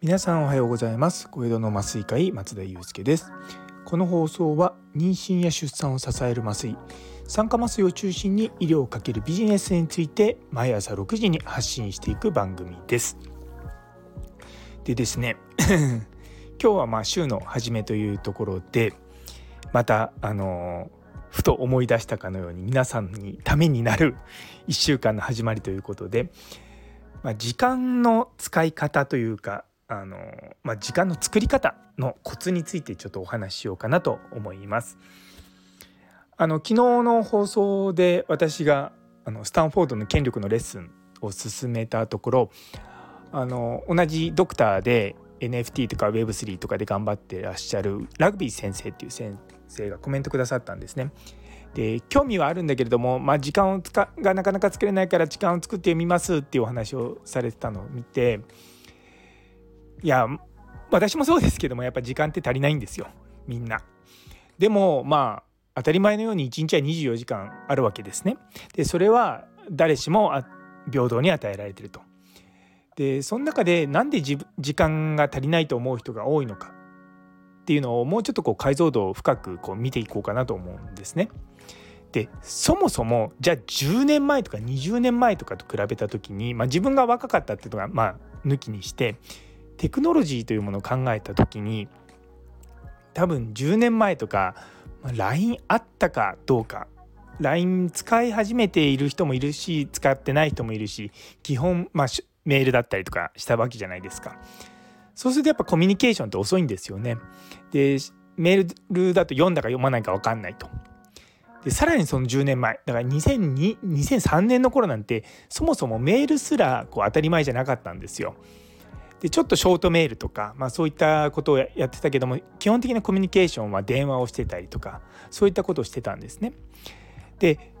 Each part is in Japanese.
皆さんおはようございます。小江戸の麻酔科医松田祐介です。この放送は妊娠や出産を支える麻酔酸化麻酔を中心に医療をかけるビジネスについて毎朝6時に発信していく番組です。でですね 今日はまあ週の初めというところでまたあのふと思い出したかのように皆さんにためになる1週間の始まりということで、まあ、時間の使い方というかあの、まあ、時間の作り方のコツについてちょっとお話ししようかなと思います。あの昨日の放送で私があのスタンフォードの権力のレッスンを進めたところあの同じドクターで NFT とか Web3 とかで頑張ってらっしゃるラグビー先生っていう先生がコメントくださったんですね。で興味はあるんだけれども、まあ、時間をつかがなかなか作れないから時間を作ってみますっていうお話をされてたのを見ていや私もそうですけどもやっぱ時間って足りないんですよみんな。でもまあ当たり前のように1日は24時間あるわけですね。でそれは誰しも平等に与えられてると。でその中でなんで時間が足りないと思う人が多いのかっていうのをもうちょっとこう解像度を深くこう見ていこうかなと思うんですね。でそもそもじゃあ10年前とか20年前とかと比べた時に、まあ、自分が若かったっていうのがまあ抜きにしてテクノロジーというものを考えた時に多分10年前とか LINE あったかどうか LINE 使い始めている人もいるし使ってない人もいるし基本、まあ、メールだったりとかしたわけじゃないですか。そうするとやっぱコミュニケーションって遅いんですよね。でメールだと読んだか読まないか分かんないと。でさらにその10年前だから2002 2003年の頃なんてそもそもメールすらこう当たり前じゃなかったんですよ。でちょっとショートメールとか、まあ、そういったことをやってたけども基本的なコミュニケーションは電話をしてたりとかそういったことをしてたんですね。で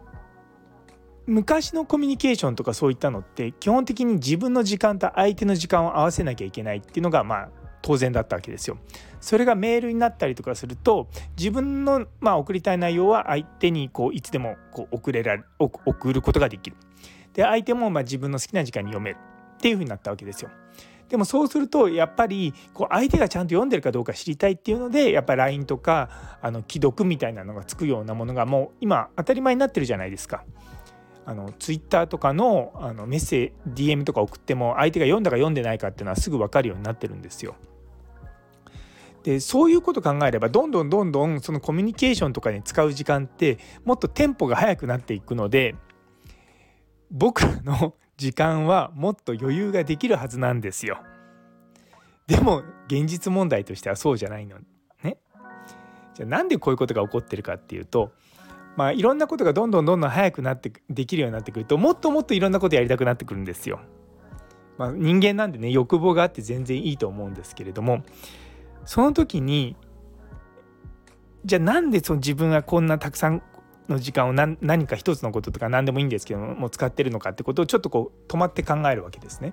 昔のコミュニケーションとかそういったのって基本的に自分の時間と相手の時間を合わせなきゃいけないっていうのがまあ当然だったわけですよ。それがメールになったりとかすると自分のまあ送りたい内容は相手にこういつでもこう送れられ送ることができる。で相手もまあ自分の好きな時間に読めるっていうふうになったわけですよ。でもそうするとやっぱりこう相手がちゃんと読んでるかどうか知りたいっていうのでやっぱ LINE とかあの既読みたいなのがつくようなものがもう今当たり前になってるじゃないですか。あの Twitter とかのあのメッセージ DM とか送っても相手が読んだか読んでないかっていうのはすぐ分かるようになってるんですよ。でそういうこと考えればどんどんどんどんそのコミュニケーションとかに使う時間ってもっとテンポが速くなっていくので僕らの 時間はもっと余裕ができるはずなんですよ。でも現実問題としてはそうじゃないのね。じゃあなんでこういうことが起こってるかっていうとまあいろんなことがどんどんどんどん早くなってできるようになってくるともっともっといろんなことやりたくなってくるんですよ。まあ、人間なんでね欲望があって全然いいと思うんですけれどもその時にじゃあなんでその自分はこんなたくさんの時間を何何か一つのこととか何でもいいんですけども使ってるのかってことをちょっとこう止まって考えるわけですね。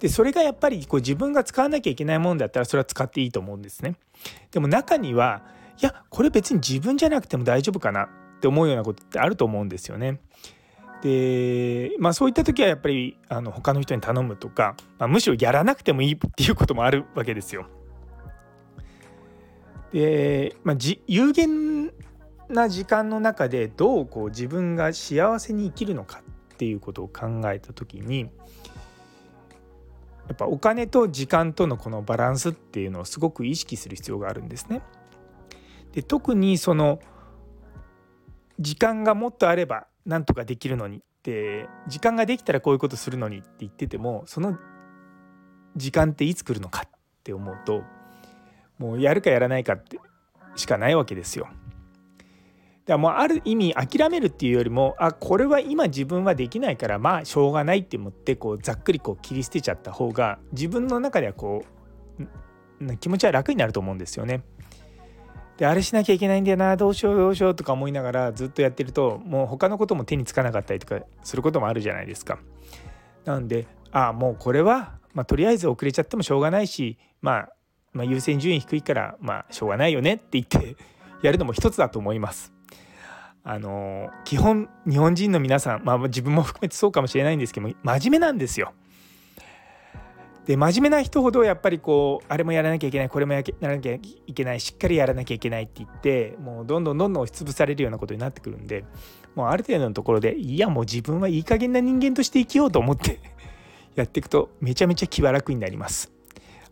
でそれがやっぱりこう自分が使わなきゃいけないものだったらそれは使っていいと思うんですね。でも中にはいやこれ別に自分じゃなくても大丈夫かなって思うようなことってあると思うんですよね。でまあそういった時はやっぱりあの他の人に頼むとか、まあ、むしろやらなくてもいいっていうこともあるわけですよ。で、まあ、有限な時間の中でどうこう自分が幸せに生きるのかっていうことを考えた時にやっぱお金と時間とのこのバランスっていうのをすごく意識する必要があるんですね。で特にその時間がもっとあればなんとかできるのにって時間ができたらこういうことするのにって言っててもその時間っていつ来るのかって思うともうやるかやらないかってしかないわけですよ。だからもうある意味諦めるっていうよりもあこれは今自分はできないからまあしょうがないって思ってこうざっくりこう切り捨てちゃった方が自分の中ではこう気持ちは楽になると思うんですよね。であれしなきゃいけないんだよなどうしようどうしようとか思いながらずっとやってるともう他のことも手につかなかったりとかすることもあるじゃないですか。なんでああもうこれは、まあ、とりあえず遅れちゃってもしょうがないし、まあ、まあ優先順位低いからまあしょうがないよねって言って やるのも一つだと思います。あの基本日本人の皆さん、まあ、自分も含めてそうかもしれないんですけども真面目なんですよ。で真面目な人ほどやっぱりこうあれもやらなきゃいけないこれもやらなきゃいけないしっかりやらなきゃいけないって言ってもうどんどんどんどん押しつぶされるようなことになってくるんでもうある程度のところでいやもう自分はいい加減な人間として生きようと思って やっていくとめちゃめちゃ気は楽になります。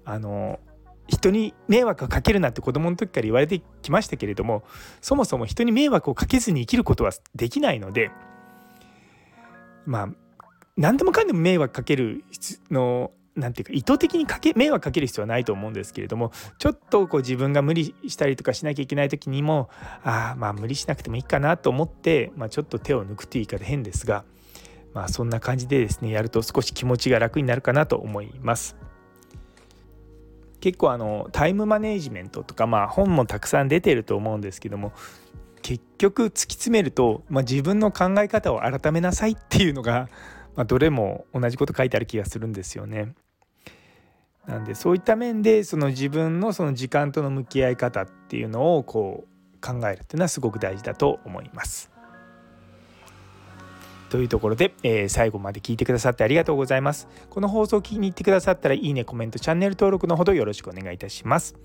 あの人に迷惑をかけるなって子供の時から言われてきましたけれどもそもそも人に迷惑をかけずに生きることはできないのでまあ何でもかんでも迷惑かけるのなんていうか意図的にかけ迷惑かける必要はないと思うんですけれどもちょっとこう自分が無理したりとかしなきゃいけない時にもああまあ無理しなくてもいいかなと思って、まあ、ちょっと手を抜くっていう言い方変ですがまあそんな感じでですねやると少し気持ちが楽になるかなと思います。結構あのタイムマネジメントとかまあ本もたくさん出てると思うんですけども結局突き詰めると、まあ、自分の考え方を改めなさいっていうのが、まあ、どれも同じこと書いてある気がするんですよね。なんでそういった面でその自分のその時間との向き合い方っていうのをこう考えるっていうのはすごく大事だと思います。というところで、えー、最後まで聞いてくださってありがとうございます。この放送を気に入ってくださったらいいね、コメント、チャンネル登録のほどよろしくお願いいたします。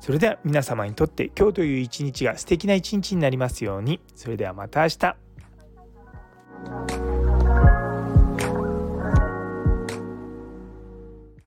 それでは皆様にとって今日という一日が素敵な一日になりますように。それではまた明日。